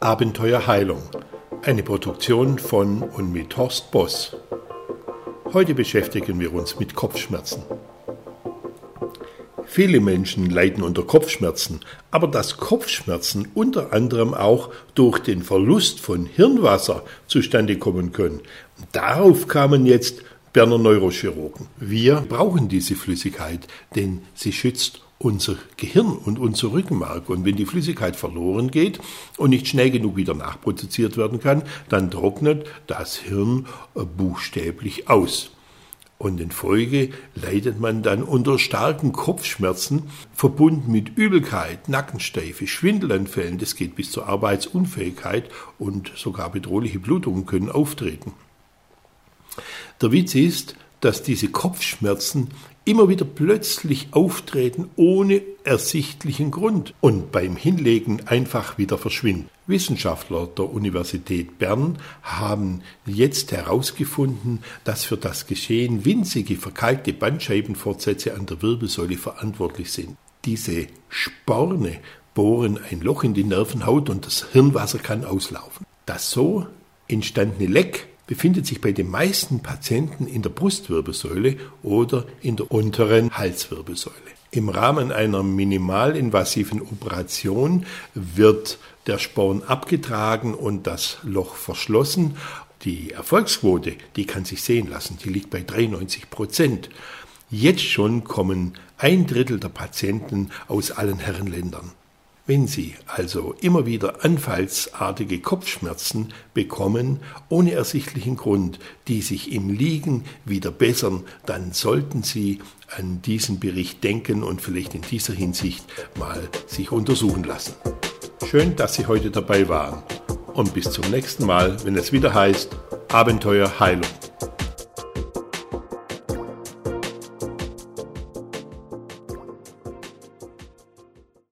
Abenteuerheilung, eine Produktion von und mit Horst Boss. Heute beschäftigen wir uns mit Kopfschmerzen. Viele Menschen leiden unter Kopfschmerzen, aber dass Kopfschmerzen unter anderem auch durch den Verlust von Hirnwasser zustande kommen können, darauf kamen jetzt Berner Neurochirurgen. Wir brauchen diese Flüssigkeit, denn sie schützt unser Gehirn und unser Rückenmark. Und wenn die Flüssigkeit verloren geht und nicht schnell genug wieder nachproduziert werden kann, dann trocknet das Hirn äh, buchstäblich aus. Und in Folge leidet man dann unter starken Kopfschmerzen, verbunden mit Übelkeit, Nackensteife, Schwindelanfällen, das geht bis zur Arbeitsunfähigkeit und sogar bedrohliche Blutungen können auftreten. Der Witz ist, dass diese Kopfschmerzen immer wieder plötzlich auftreten ohne ersichtlichen Grund und beim Hinlegen einfach wieder verschwinden. Wissenschaftler der Universität Bern haben jetzt herausgefunden, dass für das Geschehen winzige verkalkte Bandscheibenfortsätze an der Wirbelsäule verantwortlich sind. Diese Sporne bohren ein Loch in die Nervenhaut und das Hirnwasser kann auslaufen. Das so entstandene Leck befindet sich bei den meisten Patienten in der Brustwirbelsäule oder in der unteren Halswirbelsäule. Im Rahmen einer minimalinvasiven Operation wird der Sporn abgetragen und das Loch verschlossen. Die Erfolgsquote, die kann sich sehen lassen, die liegt bei 93 Prozent. Jetzt schon kommen ein Drittel der Patienten aus allen Herrenländern. Wenn Sie also immer wieder anfallsartige Kopfschmerzen bekommen, ohne ersichtlichen Grund, die sich im Liegen wieder bessern, dann sollten Sie an diesen Bericht denken und vielleicht in dieser Hinsicht mal sich untersuchen lassen. Schön, dass Sie heute dabei waren und bis zum nächsten Mal, wenn es wieder heißt Abenteuer Heilung.